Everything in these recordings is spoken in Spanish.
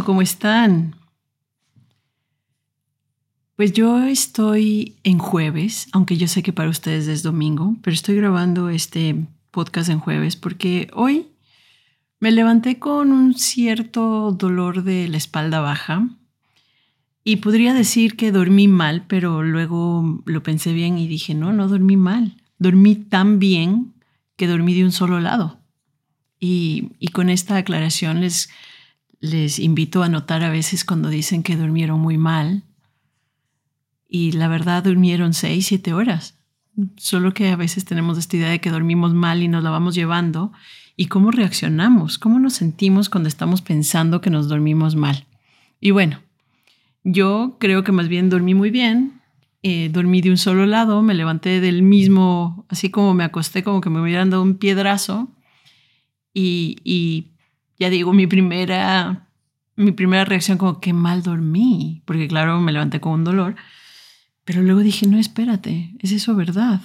¿Cómo están? Pues yo estoy en jueves, aunque yo sé que para ustedes es domingo, pero estoy grabando este podcast en jueves porque hoy me levanté con un cierto dolor de la espalda baja y podría decir que dormí mal, pero luego lo pensé bien y dije, no, no dormí mal, dormí tan bien que dormí de un solo lado. Y con esta aclaración les les invito a notar a veces cuando dicen que durmieron muy mal. Y la verdad durmieron seis, siete horas. Solo que a veces tenemos esta idea de que dormimos mal y nos la vamos llevando. Y cómo reaccionamos, cómo nos sentimos cuando estamos pensando que nos dormimos mal. Y bueno, yo creo que más bien dormí muy bien, eh, dormí de un solo lado, me levanté del mismo, así como me acosté, como que me hubieran dado un piedrazo. Y, y ya digo, mi primera, mi primera reacción como que mal dormí, porque claro, me levanté con un dolor, pero luego dije, no, espérate, ¿es eso verdad?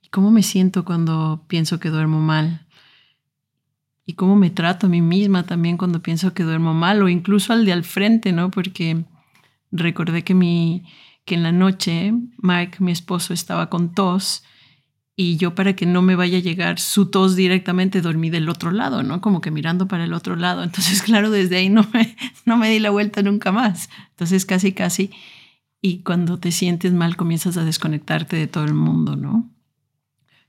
¿Y cómo me siento cuando pienso que duermo mal? ¿Y cómo me trato a mí misma también cuando pienso que duermo mal? O incluso al de al frente, ¿no? Porque recordé que, mi, que en la noche Mike, mi esposo, estaba con tos y yo para que no me vaya a llegar su tos directamente dormí del otro lado, ¿no? Como que mirando para el otro lado. Entonces, claro, desde ahí no me, no me di la vuelta nunca más. Entonces, casi, casi. Y cuando te sientes mal, comienzas a desconectarte de todo el mundo, ¿no?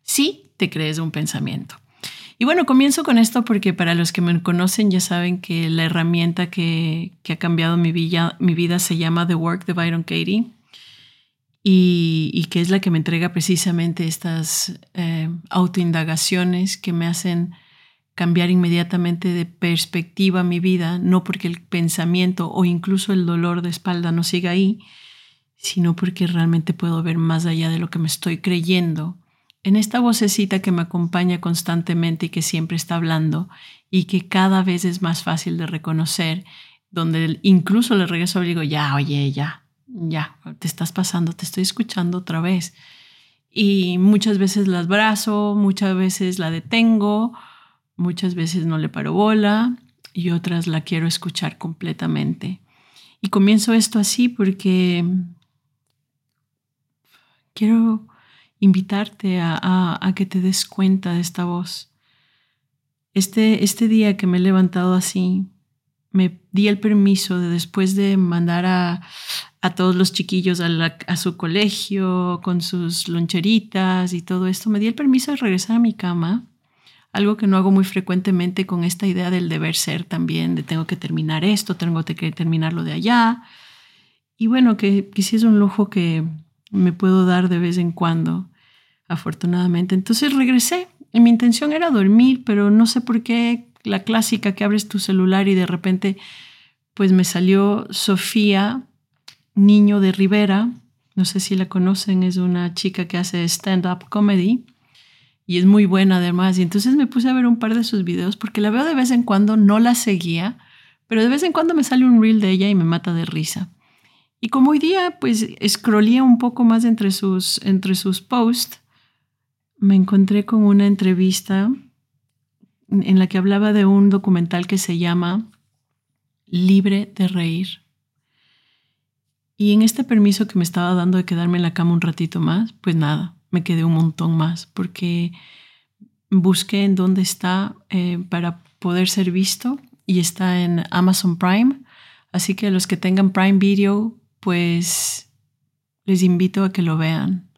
Sí, te crees un pensamiento. Y bueno, comienzo con esto porque para los que me conocen ya saben que la herramienta que, que ha cambiado mi vida, mi vida se llama The Work de Byron Katie y, que es la que me entrega precisamente estas eh, autoindagaciones que me hacen cambiar inmediatamente de perspectiva mi vida, no porque el pensamiento o incluso el dolor de espalda no siga ahí, sino porque realmente puedo ver más allá de lo que me estoy creyendo en esta vocecita que me acompaña constantemente y que siempre está hablando y que cada vez es más fácil de reconocer, donde incluso le regreso y digo, ya, oye, ya, ya, te estás pasando, te estoy escuchando otra vez. Y muchas veces las abrazo, muchas veces la detengo, muchas veces no le paro bola y otras la quiero escuchar completamente. Y comienzo esto así porque quiero invitarte a, que te des cuenta de esta voz. Este, este día que me he levantado así, me di el permiso de después de mandar a, a todos los chiquillos a, su colegio con sus loncheritas y todo esto, me di el permiso de regresar a mi cama, algo que no hago muy frecuentemente con esta idea del deber ser también, de tengo que terminar esto, tengo que terminar lo de allá. Y bueno, que, que un lujo que me puedo dar de vez en cuando, afortunadamente. Entonces regresé mi intención era dormir, pero no sé por qué la clásica que abres tu celular y de repente pues me salió Sofía Niño de Rivera, no sé si la conocen, es una chica que hace stand-up comedy y es muy buena además. Y entonces me puse a ver un par de sus videos porque la veo de vez en cuando, no la seguía, pero de vez en cuando me sale un reel de ella y me mata de risa. Y como hoy día pues scrollía un poco más entre sus, entre sus posts, me encontré con una entrevista en la que hablaba de un documental que se llama Libre de Reír. Y en este permiso que me estaba dando de quedarme en la cama un ratito más, pues nada, me quedé un montón más porque busqué en dónde está eh, para poder ser visto y está en Amazon Prime. Así que los que tengan Prime Video, pues les invito a que lo vean.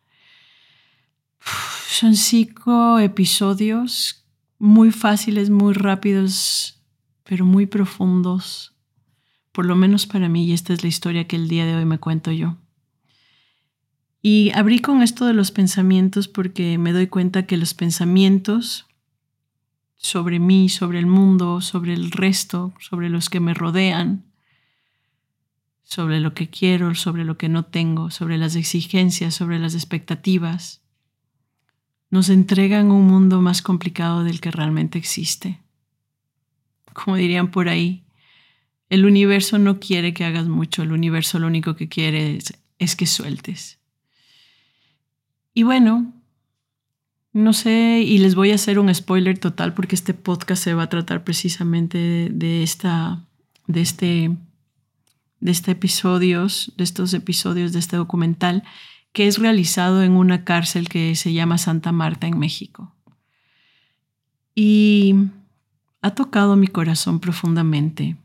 son cinco episodios muy fáciles, muy rápidos, pero muy profundos por lo menos para mí, y esta es la historia que el día de hoy me cuento yo. Y abrí con esto de los pensamientos porque me doy cuenta que los pensamientos sobre mí, sobre el mundo, sobre el resto, sobre los que me rodean, sobre lo que quiero, sobre lo que no tengo, sobre las exigencias, sobre las expectativas, nos entregan un mundo más complicado del que realmente existe. Como dirían por ahí, el universo no quiere que hagas mucho, el universo lo único que quiere es, que sueltes. Y bueno, no sé, y les voy a hacer un spoiler total porque este podcast se va a tratar precisamente de, esta, de este, de este de estos episodios de este documental que es realizado en una cárcel que se llama Santa Marta en México. Y ha tocado mi corazón profundamente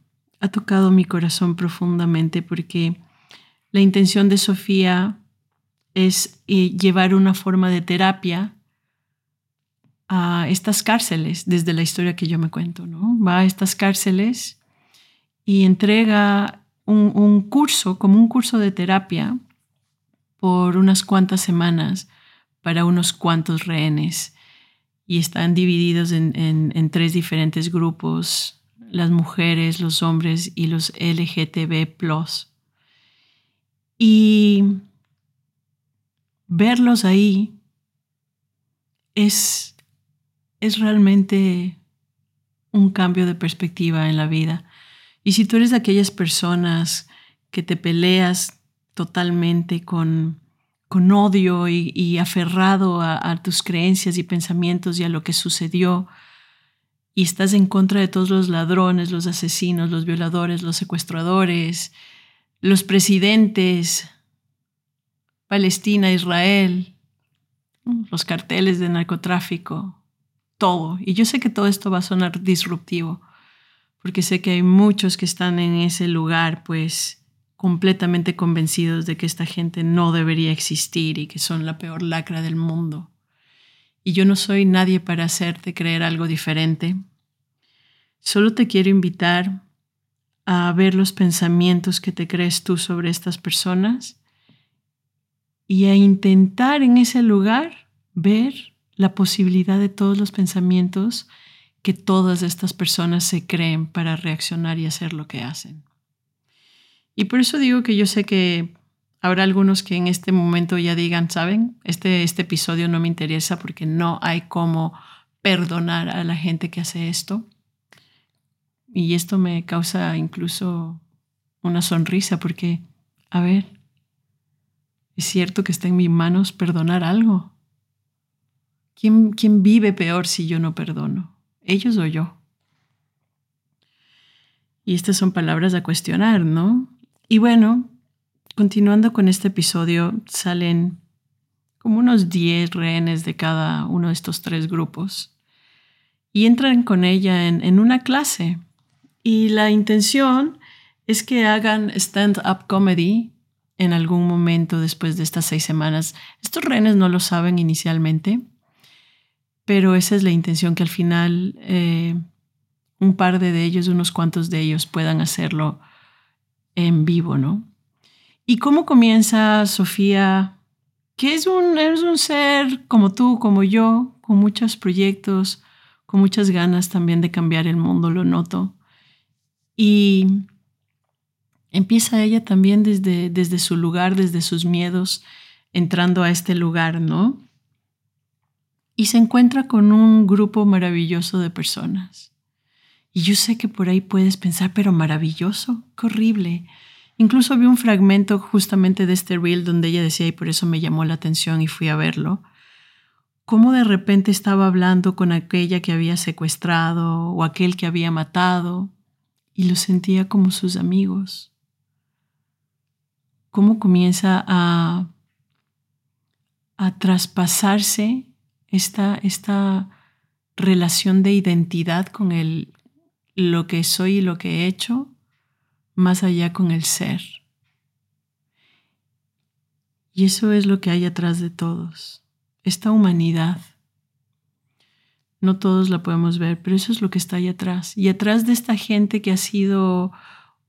ha tocado mi corazón profundamente porque la intención de Sofía es eh, llevar una forma de terapia a estas cárceles, desde la historia que yo me cuento, ¿no? Va a estas cárceles y entrega un, curso, como un curso de terapia, por unas cuantas semanas para unos cuantos rehenes. Y están divididos en, en tres diferentes grupos las mujeres, los hombres y los LGTB. Y verlos ahí es, es realmente un cambio de perspectiva en la vida. Y si tú eres de aquellas personas que te peleas totalmente con, con odio y, aferrado a, tus creencias y pensamientos y a lo que sucedió, y estás en contra de todos los ladrones, los asesinos, los violadores, los secuestradores, los presidentes, Palestina, Israel, los carteles de narcotráfico, todo. Y yo sé que todo esto va a sonar disruptivo, porque sé que hay muchos que están en ese lugar, pues completamente convencidos de que esta gente no debería existir y que son la peor lacra del mundo y yo no soy nadie para hacerte creer algo diferente. Solo te quiero invitar a ver los pensamientos que te crees tú sobre estas personas y a intentar en ese lugar ver la posibilidad de todos los pensamientos que todas estas personas se creen para reaccionar y hacer lo que hacen. Y por eso digo que yo sé que Habrá algunos que en este momento ya digan, ¿saben? Este, este episodio no me interesa porque no hay cómo perdonar a la gente que hace esto. Y esto me causa incluso una sonrisa porque, a ver, es cierto que está en mis manos perdonar algo. ¿Quién, ¿Quién vive peor si yo no perdono? ¿Ellos o yo? Y estas son palabras a cuestionar, ¿no? Y bueno, Continuando con este episodio, salen como unos 10 rehenes de cada uno de estos tres grupos y entran con ella en, una clase. Y la intención es que hagan stand-up comedy en algún momento después de estas seis semanas. Estos rehenes no lo saben inicialmente, pero esa es la intención, que al final eh, un par de ellos, unos cuantos de ellos puedan hacerlo en vivo, ¿no? ¿Y cómo comienza Sofía? Que es un, es un ser como tú, como yo, con muchos proyectos, con muchas ganas también de cambiar el mundo, lo noto. Y empieza ella también desde, desde su lugar, desde sus miedos, entrando a este lugar, ¿no? Y se encuentra con un grupo maravilloso de personas. Y yo sé que por ahí puedes pensar, pero maravilloso, qué horrible. Incluso vi un fragmento justamente de este reel donde ella decía, y por eso me llamó la atención y fui a verlo, cómo de repente estaba hablando con aquella que había secuestrado o aquel que había matado y lo sentía como sus amigos. Cómo comienza a, a traspasarse esta, esta relación de identidad con el, lo que soy y lo que he hecho más allá con el ser. Y eso es lo que hay atrás de todos, esta humanidad. No todos la podemos ver, pero eso es lo que está ahí atrás. Y atrás de esta gente que ha sido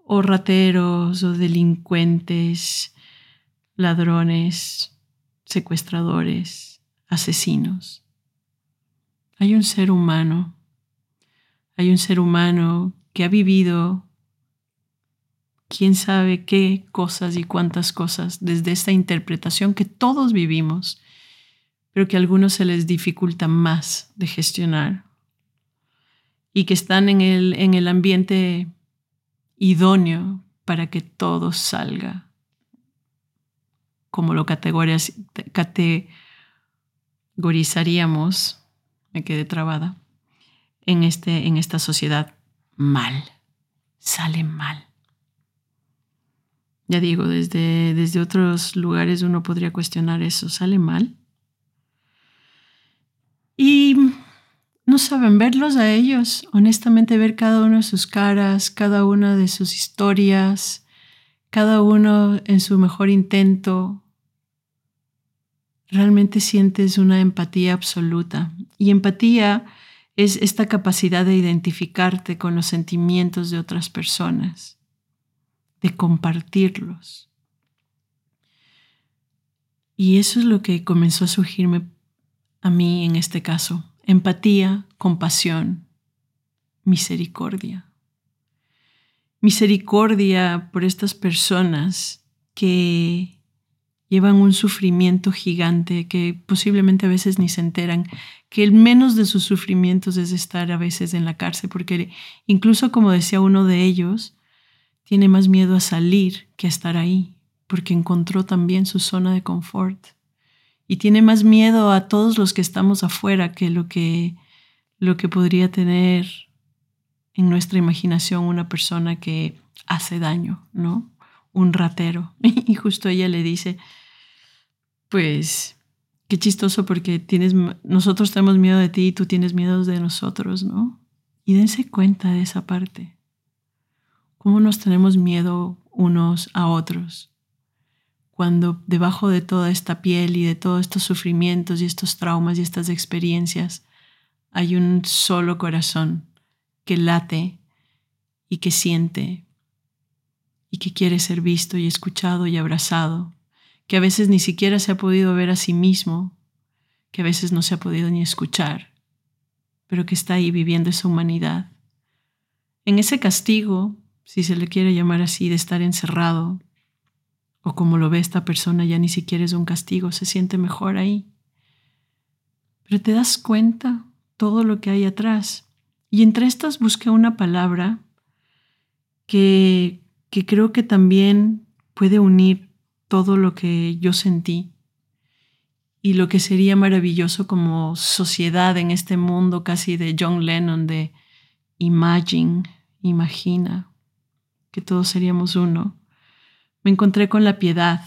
o rateros o delincuentes, ladrones, secuestradores, asesinos. Hay un ser humano hay un ser humano que ha vivido quién sabe qué cosas y cuántas cosas desde esta interpretación que todos vivimos, pero que a algunos se les dificulta más de gestionar y que están en el, en el ambiente idóneo para que todo salga como lo categorizaríamos, me quedé trabada, en, este, en esta sociedad mal, sale mal. Ya digo, desde, desde otros lugares uno podría cuestionar eso, ¿sale mal? Y no saben verlos a ellos, honestamente ver cada uno de sus caras, cada una de sus historias, cada uno en su mejor intento. Realmente sientes una empatía absoluta. Y empatía es esta capacidad de identificarte con los sentimientos de otras personas, de compartirlos. Y eso es lo que comenzó a surgirme a mí en este caso empatía, compasión, misericordia. Misericordia por estas personas que llevan un sufrimiento gigante que posiblemente a veces ni se enteran, que el menos de sus sufrimientos es estar a veces en la cárcel, porque incluso como decía uno de ellos, tiene más miedo a salir que a estar ahí, porque encontró también su zona de confort y tiene más miedo a todos los que estamos afuera que lo que, lo que podría tener en nuestra imaginación una persona que hace daño, ¿no? Un ratero. Y justo ella le dice, pues, qué chistoso porque tienes, nosotros tenemos miedo de ti y tú tienes miedo de nosotros, ¿no? Y dense cuenta de esa parte. ¿Cómo nos tenemos miedo unos a otros? cuando debajo de toda esta piel y de todos estos sufrimientos y estos traumas y estas experiencias hay un solo corazón que late y que siente y que quiere ser visto y escuchado y abrazado, que a veces ni siquiera se ha podido ver a sí mismo, que a veces no se ha podido ni escuchar, pero que está ahí viviendo esa humanidad. En ese castigo, si se le quiere llamar así, de estar encerrado, o como lo ve esta persona, ya ni siquiera es un castigo, se siente mejor ahí. Pero te das cuenta todo lo que hay atrás. Y entre estas busqué una palabra que, que creo que también puede unir todo lo que yo sentí y lo que sería maravilloso como sociedad en este mundo casi de John Lennon, de imagine, imagina, que todos seríamos uno me encontré con la piedad,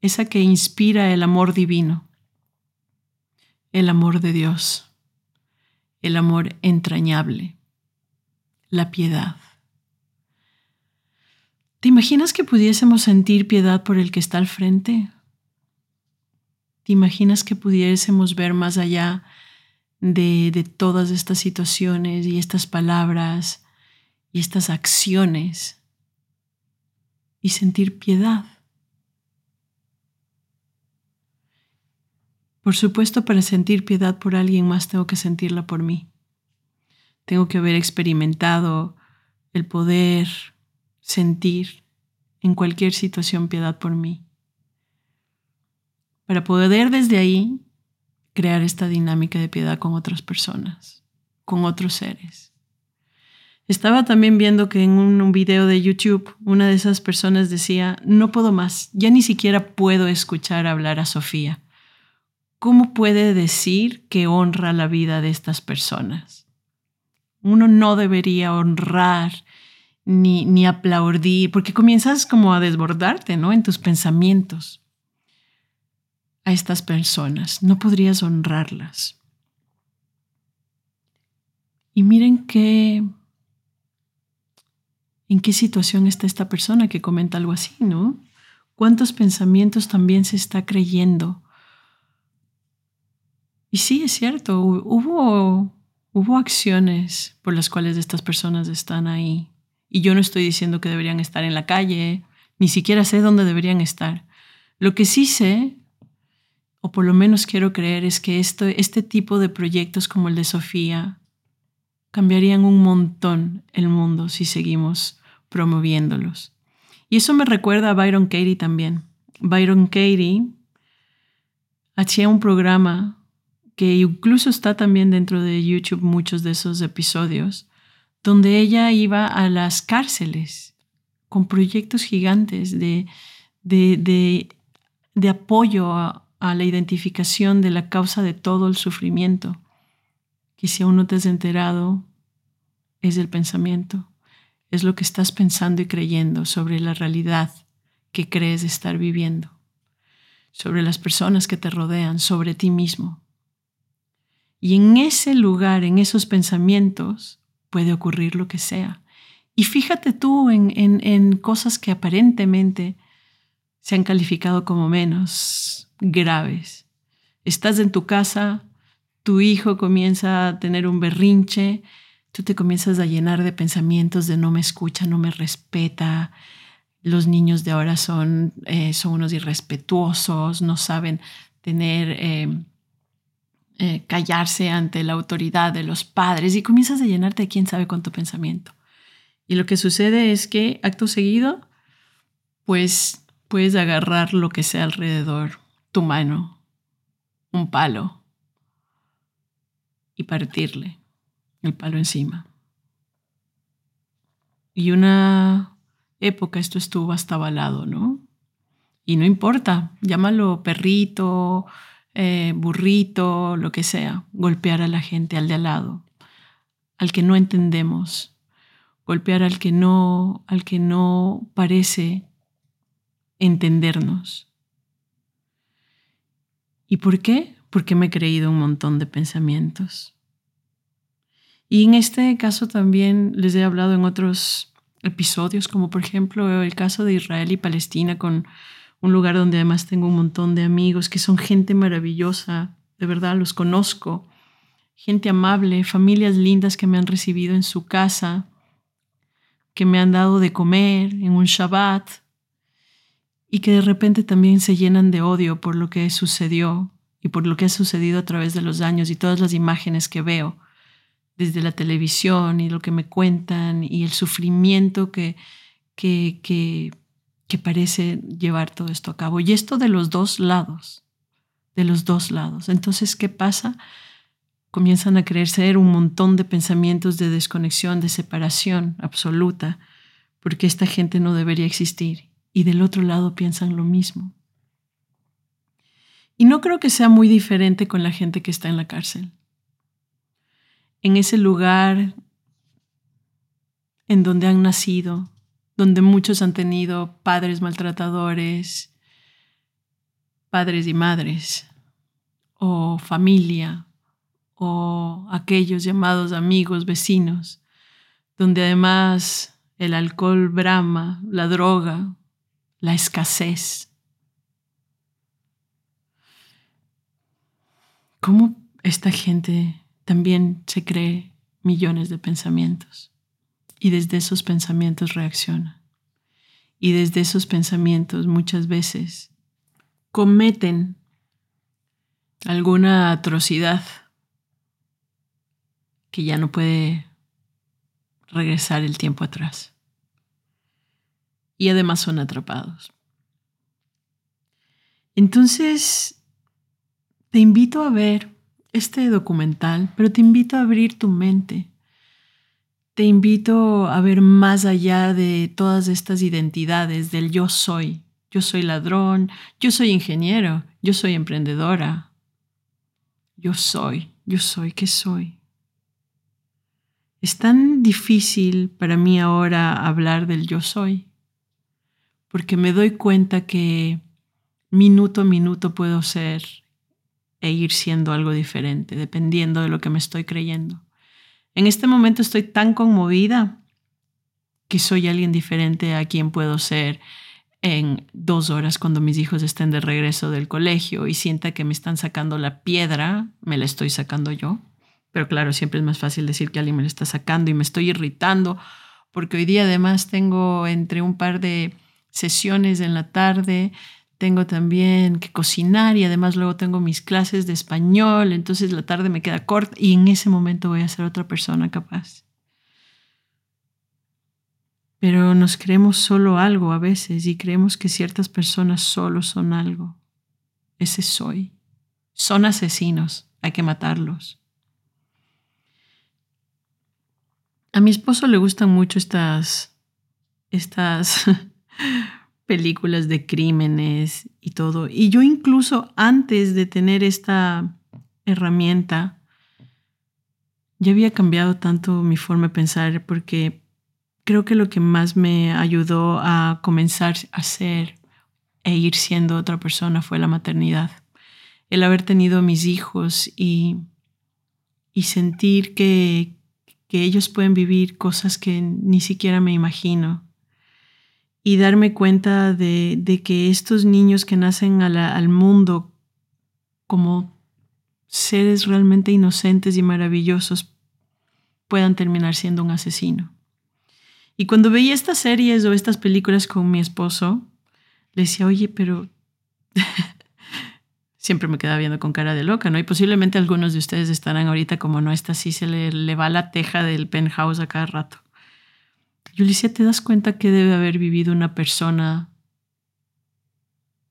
esa que inspira el amor divino, el amor de Dios, el amor entrañable, la piedad. ¿Te imaginas que pudiésemos sentir piedad por el que está al frente? ¿Te imaginas que pudiésemos ver más allá de, de todas estas situaciones y estas palabras y estas acciones y sentir piedad. Por supuesto, para sentir piedad por alguien más tengo que sentirla por mí. Tengo que haber experimentado el poder sentir en cualquier situación piedad por mí. Para poder desde ahí crear esta dinámica de piedad con otras personas, con otros seres. Estaba también viendo que en un, video de YouTube una de esas personas decía, no puedo más, ya ni siquiera puedo escuchar hablar a Sofía. ¿Cómo puede decir que honra la vida de estas personas? Uno no debería honrar ni, ni aplaudir, porque comienzas como a desbordarte, ¿no? En tus pensamientos a estas personas. No podrías honrarlas. Y miren qué en qué situación está esta persona que comenta algo así, ¿no? ¿Cuántos pensamientos también se está creyendo? Y sí, es cierto, hubo, hubo acciones por las cuales estas personas están ahí. Y yo no estoy diciendo que deberían estar en la calle, ni siquiera sé dónde deberían estar. Lo que sí sé, o por lo menos quiero creer, es que esto, este tipo de proyectos como el de Sofía, cambiarían un montón el mundo si seguimos promoviéndolos. Y eso me recuerda a Byron Katie también. Byron Katie hacía un programa que incluso está también dentro de YouTube muchos de esos episodios, donde ella iba a las cárceles con proyectos gigantes de, de, de, apoyo a, la identificación de la causa de todo el sufrimiento, que si aún no te has enterado, es el pensamiento, es lo que estás pensando y creyendo sobre la realidad que crees estar viviendo, sobre las personas que te rodean, sobre ti mismo. Y en ese lugar, en esos pensamientos, puede ocurrir lo que sea. Y fíjate tú en, en, cosas que aparentemente se han calificado como menos graves. Estás en tu casa, tu hijo comienza a tener un berrinche, tú te comienzas a llenar de pensamientos de no me escucha, no me respeta, los niños de ahora son, eh, son unos irrespetuosos, no saben tener, eh, eh, callarse ante la autoridad de los padres y comienzas a llenarte de quién sabe cuánto pensamiento. Y lo que sucede es que acto seguido, pues puedes agarrar lo que sea alrededor, tu mano, un palo, y partirle el palo encima. Y una época esto estuvo hasta balado, ¿no? Y no importa, llámalo perrito, eh, burrito, lo que sea, golpear a la gente, al de al lado, al que no entendemos, golpear al que no, al que no parece entendernos. ¿Y por qué? Porque me he creído un montón de pensamientos. Y en este caso también les he hablado en otros episodios, como por ejemplo el caso de Israel y Palestina, con un lugar donde además tengo un montón de amigos que son gente maravillosa, de verdad los conozco, gente amable, familias lindas que me han recibido en su casa, que me han dado de comer en un Shabbat y que de repente también se llenan de odio por lo que sucedió y por lo que ha sucedido a través de los años y todas las imágenes que veo desde la televisión y lo que me cuentan y el sufrimiento que, que, que, parece llevar todo esto a cabo. Y esto de los dos lados, de los dos lados. Entonces, ¿qué pasa? comienzan a creer un montón de pensamientos de desconexión, de separación absoluta, porque esta gente no debería existir. Y del otro lado piensan lo mismo. Y no creo que sea muy diferente con la gente que está en la cárcel. En ese lugar en donde han nacido, donde muchos han tenido padres maltratadores, padres y madres, o familia, o aquellos llamados amigos vecinos, donde además el alcohol brama, la droga, la escasez. ¿Cómo esta gente también se cree millones de pensamientos? Y desde esos pensamientos reacciona. Y desde esos pensamientos muchas veces cometen alguna atrocidad que ya no puede regresar el tiempo atrás. Y además son atrapados. Entonces, te invito a ver este documental, pero te invito a abrir tu mente. Te invito a ver más allá de todas estas identidades del yo soy. Yo soy ladrón, yo soy ingeniero, yo soy emprendedora. Yo soy, yo soy, ¿qué soy? Es tan difícil para mí ahora hablar del yo soy, porque me doy cuenta que minuto a minuto puedo ser e ir siendo algo diferente, dependiendo de lo que me estoy creyendo. En este momento estoy tan conmovida que soy alguien diferente a quien puedo ser en dos horas cuando mis hijos estén de regreso del colegio y sienta que me están sacando la piedra, me la estoy sacando yo. Pero claro, siempre es más fácil decir que alguien me lo está sacando y me estoy irritando, porque hoy día además tengo entre un par de sesiones en la tarde, tengo también que cocinar y además luego tengo mis clases de español, entonces la tarde me queda corta y en ese momento voy a ser otra persona capaz. Pero nos creemos solo algo a veces y creemos que ciertas personas solo son algo. Ese soy. Son asesinos, hay que matarlos. A mi esposo le gustan mucho estas, estas películas de crímenes y todo. Y yo incluso antes de tener esta herramienta, ya había cambiado tanto mi forma de pensar porque creo que lo que más me ayudó a comenzar a ser e ir siendo otra persona fue la maternidad. El haber tenido mis hijos y, y sentir que, que ellos pueden vivir cosas que ni siquiera me imagino y darme cuenta de, que estos niños que nacen al mundo como seres realmente inocentes y maravillosos puedan terminar siendo un asesino. Y cuando veía estas series o estas películas con mi esposo, le decía, oye, pero siempre me quedaba viendo con cara de loca, ¿no? Y posiblemente algunos de ustedes estarán ahorita como no, esta sí se le, le va la teja del penthouse a cada rato. Decía, ¿te das cuenta que debe haber vivido una persona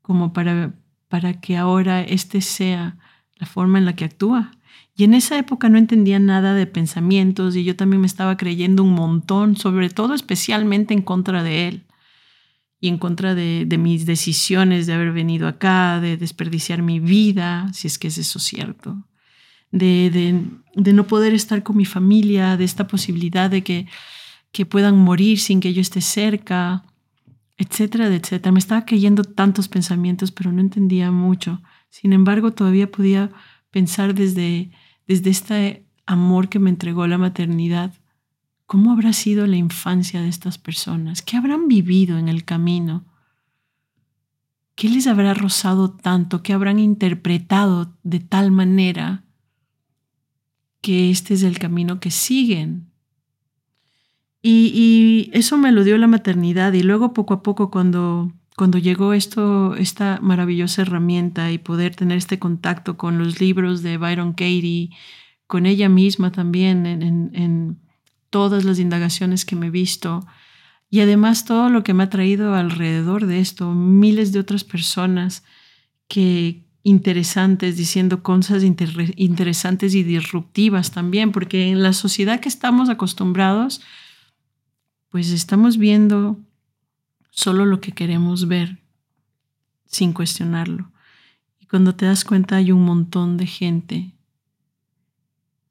como para, para que ahora este sea la forma en la que actúa? Y en esa época no entendía nada de pensamientos y yo también me estaba creyendo un montón, sobre todo especialmente en contra de él y en contra de, mis decisiones de haber venido acá, de desperdiciar mi vida, si es que es eso cierto, de, de no poder estar con mi familia, de esta posibilidad de que que puedan morir sin que yo esté cerca, etcétera, etcétera. Me estaba cayendo tantos pensamientos, pero no entendía mucho. Sin embargo, todavía podía pensar desde, desde este amor que me entregó la maternidad, ¿cómo habrá sido la infancia de estas personas? ¿Qué habrán vivido en el camino? ¿Qué les habrá rozado tanto? ¿Qué habrán interpretado de tal manera que este es el camino que siguen? Y, eso me lo dio la maternidad y luego poco a poco cuando, cuando llegó esto, esta maravillosa herramienta y poder tener este contacto con los libros de Byron Katie, con ella misma también en, en todas las indagaciones que me he visto. Y además todo lo que me ha traído alrededor de esto, miles de otras personas que interesantes, diciendo cosas interesantes y disruptivas también, porque en la sociedad que estamos acostumbrados, pues estamos viendo solo lo que queremos ver sin cuestionarlo. Y cuando te das cuenta hay un montón de gente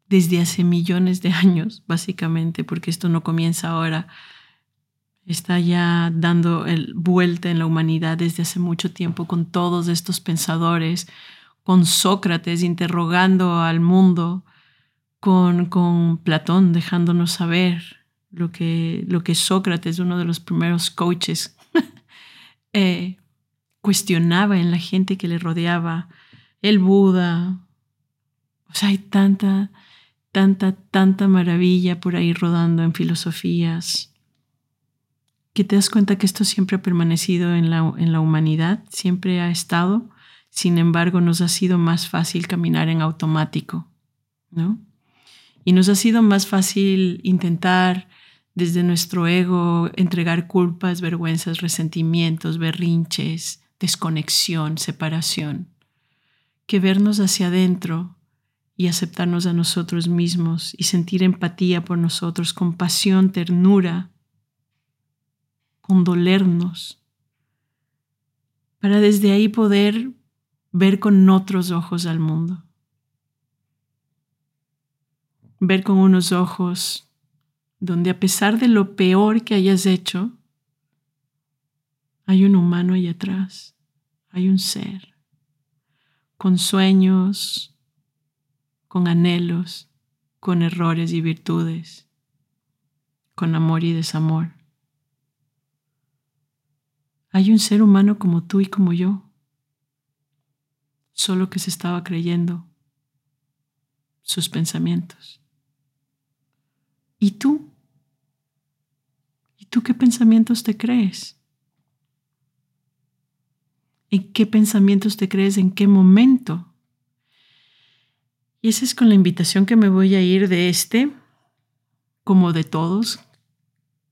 desde hace millones de años, básicamente, porque esto no comienza ahora, está ya dando el, vuelta en la humanidad desde hace mucho tiempo con todos estos pensadores, con Sócrates interrogando al mundo, con, con Platón dejándonos saber lo que, lo que Sócrates, uno de los primeros coaches, eh, cuestionaba en la gente que le rodeaba, el Buda. O sea, hay tanta, tanta, tanta maravilla por ahí rodando en filosofías, que te das cuenta que esto siempre ha permanecido en la, en la humanidad, siempre ha estado, sin embargo nos ha sido más fácil caminar en automático, ¿no? Y nos ha sido más fácil intentar desde nuestro ego entregar culpas, vergüenzas, resentimientos, berrinches, desconexión, separación, que vernos hacia adentro y aceptarnos a nosotros mismos y sentir empatía por nosotros, compasión, ternura, condolernos, para desde ahí poder ver con otros ojos al mundo, ver con unos ojos donde a pesar de lo peor que hayas hecho, hay un humano ahí atrás, hay un ser, con sueños, con anhelos, con errores y virtudes, con amor y desamor. Hay un ser humano como tú y como yo, solo que se estaba creyendo sus pensamientos. ¿Y tú? ¿Y tú qué pensamientos te crees? ¿En qué pensamientos te crees? ¿En qué momento? Y esa es con la invitación que me voy a ir de este, como de todos.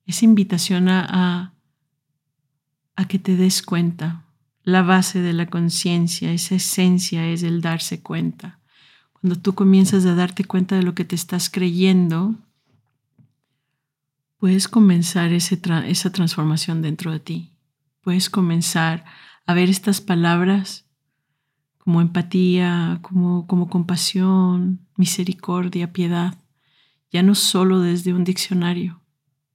Esa invitación a, a, que te des cuenta. La base de la conciencia, esa esencia es el darse cuenta. Cuando tú comienzas a darte cuenta de lo que te estás creyendo, puedes comenzar esa transformación dentro de ti. Puedes comenzar a ver estas palabras como empatía, como, compasión, misericordia, piedad, ya no solo desde un diccionario.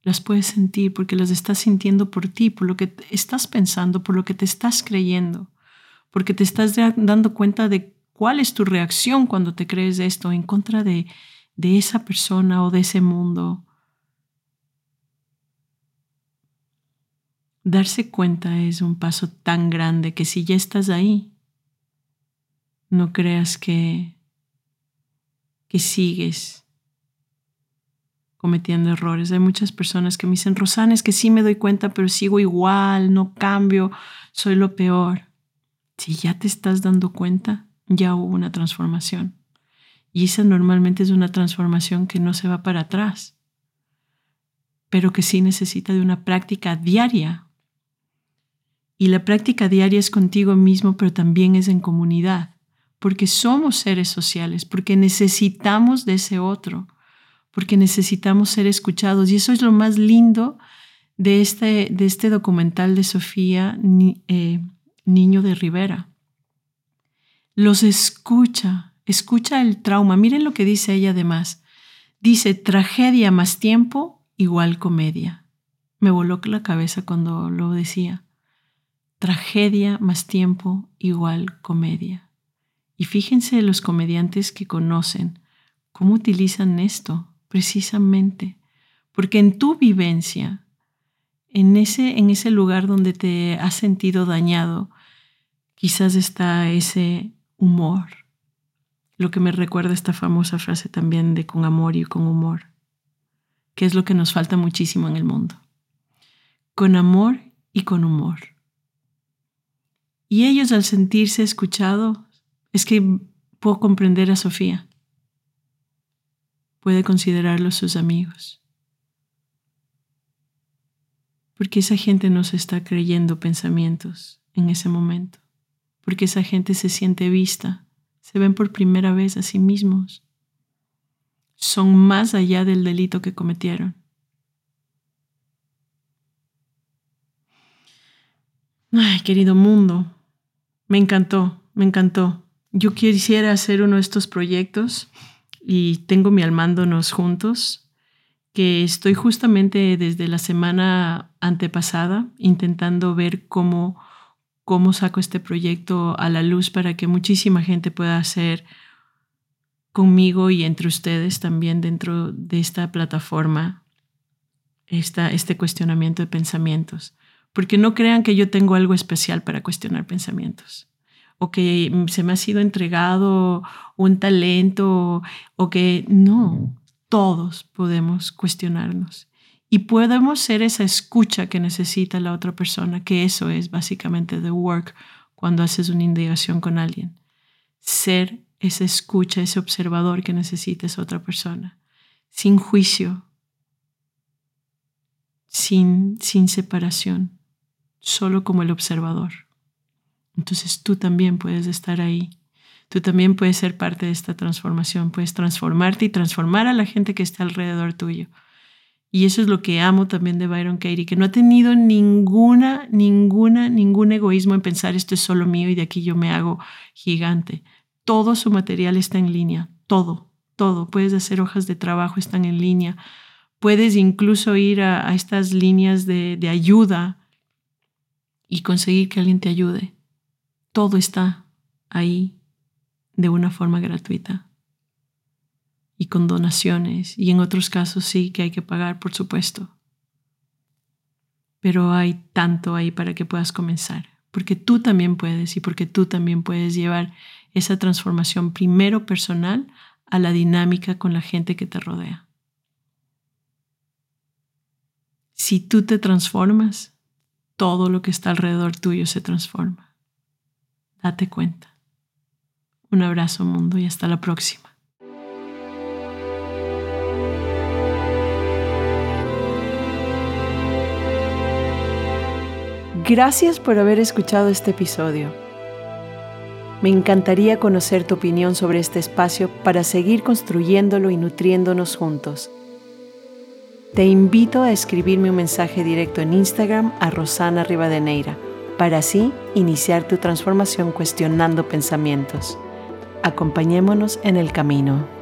Las puedes sentir porque las estás sintiendo por ti, por lo que estás pensando, por lo que te estás creyendo, porque te estás dando cuenta de cuál es tu reacción cuando te crees esto en contra de esa persona o de ese mundo Darse cuenta es un paso tan grande que si ya estás ahí, no creas que, que sigues cometiendo errores. Hay muchas personas que me dicen, Rosana, es que sí me doy cuenta, pero sigo igual, no cambio, soy lo peor. Si ya te estás dando cuenta, ya hubo una transformación. Y esa normalmente es una transformación que no se va para atrás, pero que sí necesita de una práctica diaria y la práctica diaria es contigo mismo, pero también es en comunidad, porque somos seres sociales, porque necesitamos de ese otro, porque necesitamos ser escuchados. Y eso es lo más lindo de este, de este documental de Sofía eh, Niño de Rivera. Los escucha, escucha el trauma. Miren lo que dice ella además. Dice, tragedia más tiempo igual comedia. Me voló la cabeza cuando lo decía. Tragedia más tiempo igual comedia. Y fíjense los comediantes que conocen cómo utilizan esto precisamente, porque en tu vivencia, en ese, en ese lugar donde te has sentido dañado, quizás está ese humor, lo que me recuerda esta famosa frase también de con amor y con humor, que es lo que nos falta muchísimo en el mundo. Con amor y con humor. Y ellos al sentirse escuchados, es que puedo comprender a Sofía. Puede considerarlos sus amigos. Porque esa gente no se está creyendo pensamientos en ese momento. Porque esa gente se siente vista, se ven por primera vez a sí mismos. Son más allá del delito que cometieron. Ay, querido mundo, me encantó, me encantó. Yo quisiera hacer uno de estos proyectos y tengo mi almándonos juntos, que estoy justamente desde la semana antepasada intentando ver cómo, cómo saco este proyecto a la luz para que muchísima gente pueda hacer conmigo y entre ustedes también dentro de esta plataforma esta, este cuestionamiento de pensamientos porque no crean que yo tengo algo especial para cuestionar pensamientos o que se me ha sido entregado un talento o que no, todos podemos cuestionarnos y podemos ser esa escucha que necesita la otra persona, que eso es básicamente the work cuando haces una indagación con alguien. Ser esa escucha, ese observador que necesita esa otra persona, sin juicio, sin, sin separación solo como el observador. Entonces tú también puedes estar ahí. Tú también puedes ser parte de esta transformación. Puedes transformarte y transformar a la gente que está alrededor tuyo. Y eso es lo que amo también de Byron Katie, que no ha tenido ninguna, ninguna, ningún egoísmo en pensar esto es solo mío y de aquí yo me hago gigante. Todo su material está en línea, todo, todo. Puedes hacer hojas de trabajo, están en línea. Puedes incluso ir a, estas líneas de, de ayuda y conseguir que alguien te ayude. Todo está ahí de una forma gratuita y con donaciones y en otros casos sí que hay que pagar, por supuesto. Pero hay tanto ahí para que puedas comenzar, porque tú también puedes y porque tú también puedes llevar esa transformación primero personal a la dinámica con la gente que te rodea. Si tú te transformas, todo lo que está alrededor tuyo se transforma. Date cuenta. Un abrazo mundo y hasta la próxima. Gracias por haber escuchado este episodio. Me encantaría conocer tu opinión sobre este espacio para seguir construyéndolo y nutriéndonos juntos. Te invito a escribirme un mensaje directo en Instagram a Rosana Rivadeneira para así iniciar tu transformación cuestionando pensamientos. Acompañémonos en el camino.